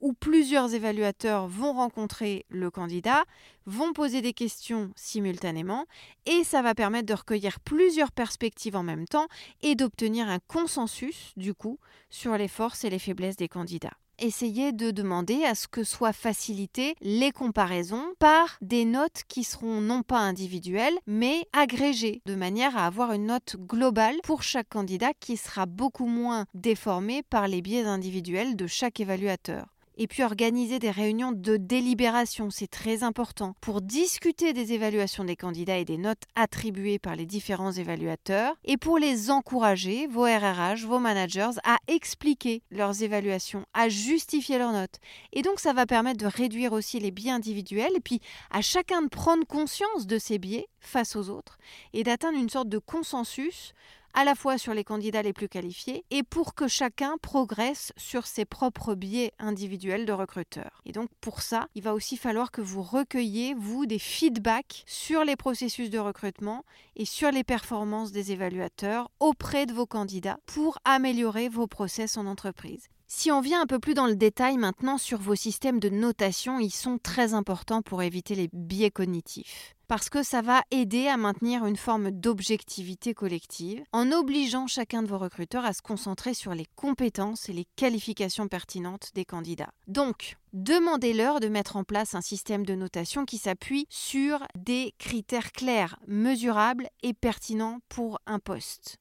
où plusieurs évaluateurs vont rencontrer le candidat, vont poser des questions simultanément, et ça va permettre de recueillir plusieurs perspectives en même temps et d'obtenir un consensus, du coup, sur les forces et les faiblesses des candidats. Essayez de demander à ce que soient facilitées les comparaisons par des notes qui seront non pas individuelles, mais agrégées, de manière à avoir une note globale pour chaque candidat qui sera beaucoup moins déformée par les biais individuels de chaque évaluateur et puis organiser des réunions de délibération, c'est très important, pour discuter des évaluations des candidats et des notes attribuées par les différents évaluateurs, et pour les encourager, vos RRH, vos managers, à expliquer leurs évaluations, à justifier leurs notes. Et donc ça va permettre de réduire aussi les biais individuels, et puis à chacun de prendre conscience de ces biais face aux autres, et d'atteindre une sorte de consensus à la fois sur les candidats les plus qualifiés et pour que chacun progresse sur ses propres biais individuels de recruteurs. Et donc pour ça, il va aussi falloir que vous recueilliez, vous, des feedbacks sur les processus de recrutement et sur les performances des évaluateurs auprès de vos candidats pour améliorer vos process en entreprise. Si on vient un peu plus dans le détail maintenant sur vos systèmes de notation, ils sont très importants pour éviter les biais cognitifs parce que ça va aider à maintenir une forme d'objectivité collective en obligeant chacun de vos recruteurs à se concentrer sur les compétences et les qualifications pertinentes des candidats. Donc, demandez-leur de mettre en place un système de notation qui s'appuie sur des critères clairs, mesurables et pertinents pour un poste.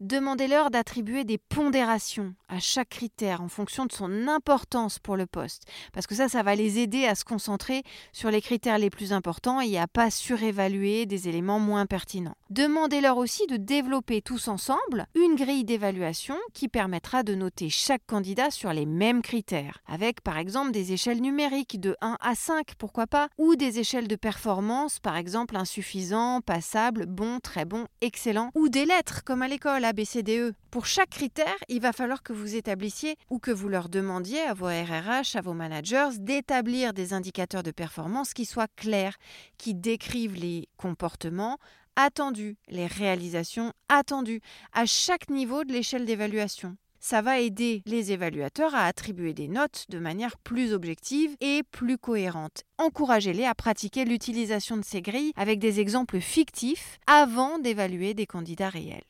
Demandez-leur d'attribuer des pondérations à chaque critère en fonction de son importance pour le poste, parce que ça, ça va les aider à se concentrer sur les critères les plus importants et à pas surévaluer des éléments moins pertinents. Demandez-leur aussi de développer tous ensemble une grille d'évaluation qui permettra de noter chaque candidat sur les mêmes critères, avec par exemple des échelles numériques de 1 à 5, pourquoi pas, ou des échelles de performance, par exemple insuffisant, passable, bon, très bon, excellent, ou des lettres comme à l'école ABCDE. Pour chaque critère, il va falloir que vous établissiez ou que vous leur demandiez à vos RRH, à vos managers, d'établir des indicateurs de performance qui soient clairs, qui décrivent les comportements attendus, les réalisations attendues à chaque niveau de l'échelle d'évaluation ça va aider les évaluateurs à attribuer des notes de manière plus objective et plus cohérente. Encouragez-les à pratiquer l'utilisation de ces grilles avec des exemples fictifs avant d'évaluer des candidats réels.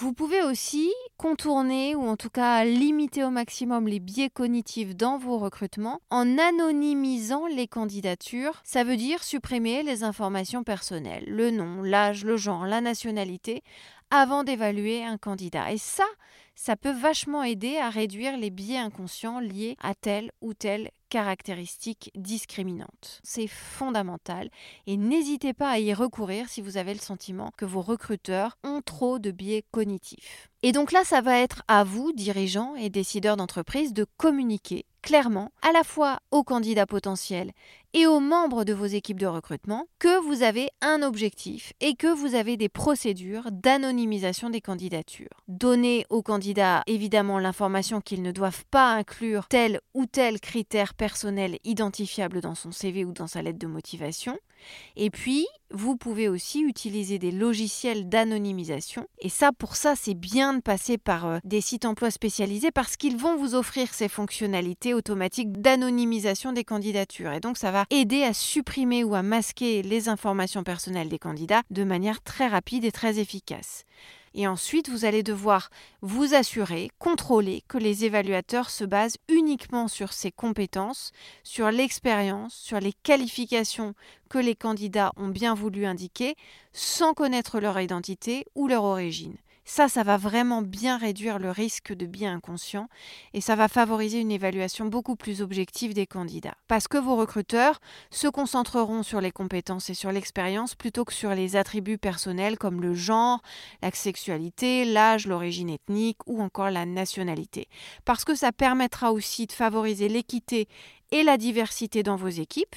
Vous pouvez aussi contourner ou en tout cas limiter au maximum les biais cognitifs dans vos recrutements en anonymisant les candidatures. Ça veut dire supprimer les informations personnelles, le nom, l'âge, le genre, la nationalité, avant d'évaluer un candidat. Et ça, ça peut vachement aider à réduire les biais inconscients liés à telle ou telle caractéristique discriminante. C'est fondamental et n'hésitez pas à y recourir si vous avez le sentiment que vos recruteurs ont trop de biais cognitifs. Et donc là, ça va être à vous, dirigeants et décideurs d'entreprise, de communiquer clairement à la fois aux candidats potentiels et aux membres de vos équipes de recrutement que vous avez un objectif et que vous avez des procédures d'anonymisation des candidatures. Donnez aux candidats évidemment l'information qu'ils ne doivent pas inclure tel ou tel critère personnel identifiable dans son CV ou dans sa lettre de motivation. Et puis, vous pouvez aussi utiliser des logiciels d'anonymisation. Et ça, pour ça, c'est bien de passer par euh, des sites emploi spécialisés parce qu'ils vont vous offrir ces fonctionnalités automatiques d'anonymisation des candidatures. Et donc, ça va aider à supprimer ou à masquer les informations personnelles des candidats de manière très rapide et très efficace. Et ensuite, vous allez devoir vous assurer, contrôler que les évaluateurs se basent uniquement sur ces compétences, sur l'expérience, sur les qualifications que les candidats ont bien voulu indiquer, sans connaître leur identité ou leur origine. Ça, ça va vraiment bien réduire le risque de biais inconscient et ça va favoriser une évaluation beaucoup plus objective des candidats. Parce que vos recruteurs se concentreront sur les compétences et sur l'expérience plutôt que sur les attributs personnels comme le genre, la sexualité, l'âge, l'origine ethnique ou encore la nationalité. Parce que ça permettra aussi de favoriser l'équité et la diversité dans vos équipes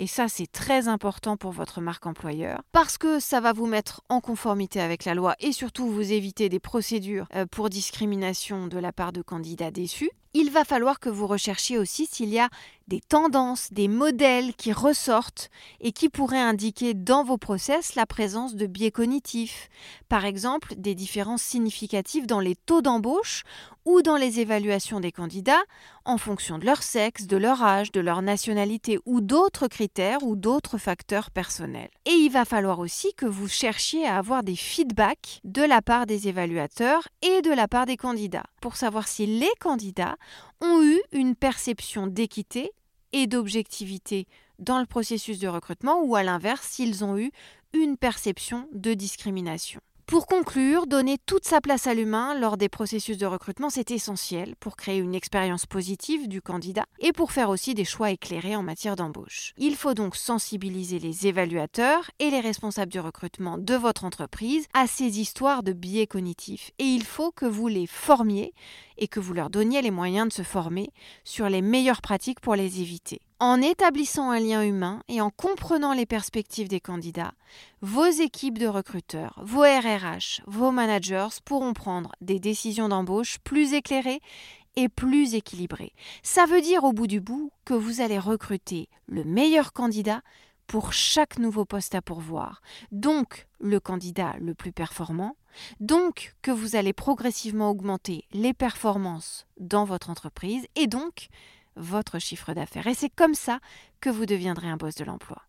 et ça, c'est très important pour votre marque employeur parce que ça va vous mettre en conformité avec la loi et surtout vous éviter des procédures euh, pour discrimination de la part de candidats déçus. Il va falloir que vous recherchiez aussi s'il y a des tendances, des modèles qui ressortent et qui pourraient indiquer dans vos process la présence de biais cognitifs. Par exemple, des différences significatives dans les taux d'embauche ou dans les évaluations des candidats en fonction de leur sexe, de leur âge, de leur nationalité ou d'autres critères ou d'autres facteurs personnels. Et il va falloir aussi que vous cherchiez à avoir des feedbacks de la part des évaluateurs et de la part des candidats pour savoir si les candidats ont eu une perception d'équité et d'objectivité dans le processus de recrutement ou à l'inverse s'ils ont eu une perception de discrimination. Pour conclure, donner toute sa place à l'humain lors des processus de recrutement, c'est essentiel pour créer une expérience positive du candidat et pour faire aussi des choix éclairés en matière d'embauche. Il faut donc sensibiliser les évaluateurs et les responsables du recrutement de votre entreprise à ces histoires de biais cognitifs et il faut que vous les formiez et que vous leur donniez les moyens de se former sur les meilleures pratiques pour les éviter. En établissant un lien humain et en comprenant les perspectives des candidats, vos équipes de recruteurs, vos RRH, vos managers pourront prendre des décisions d'embauche plus éclairées et plus équilibrées. Ça veut dire au bout du bout que vous allez recruter le meilleur candidat pour chaque nouveau poste à pourvoir, donc le candidat le plus performant, donc que vous allez progressivement augmenter les performances dans votre entreprise et donc votre chiffre d'affaires. Et c'est comme ça que vous deviendrez un boss de l'emploi.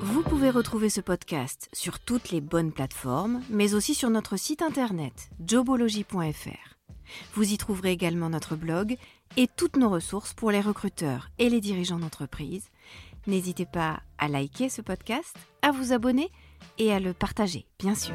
Vous pouvez retrouver ce podcast sur toutes les bonnes plateformes, mais aussi sur notre site internet jobology.fr. Vous y trouverez également notre blog et toutes nos ressources pour les recruteurs et les dirigeants d'entreprise. N'hésitez pas à liker ce podcast, à vous abonner et à le partager, bien sûr.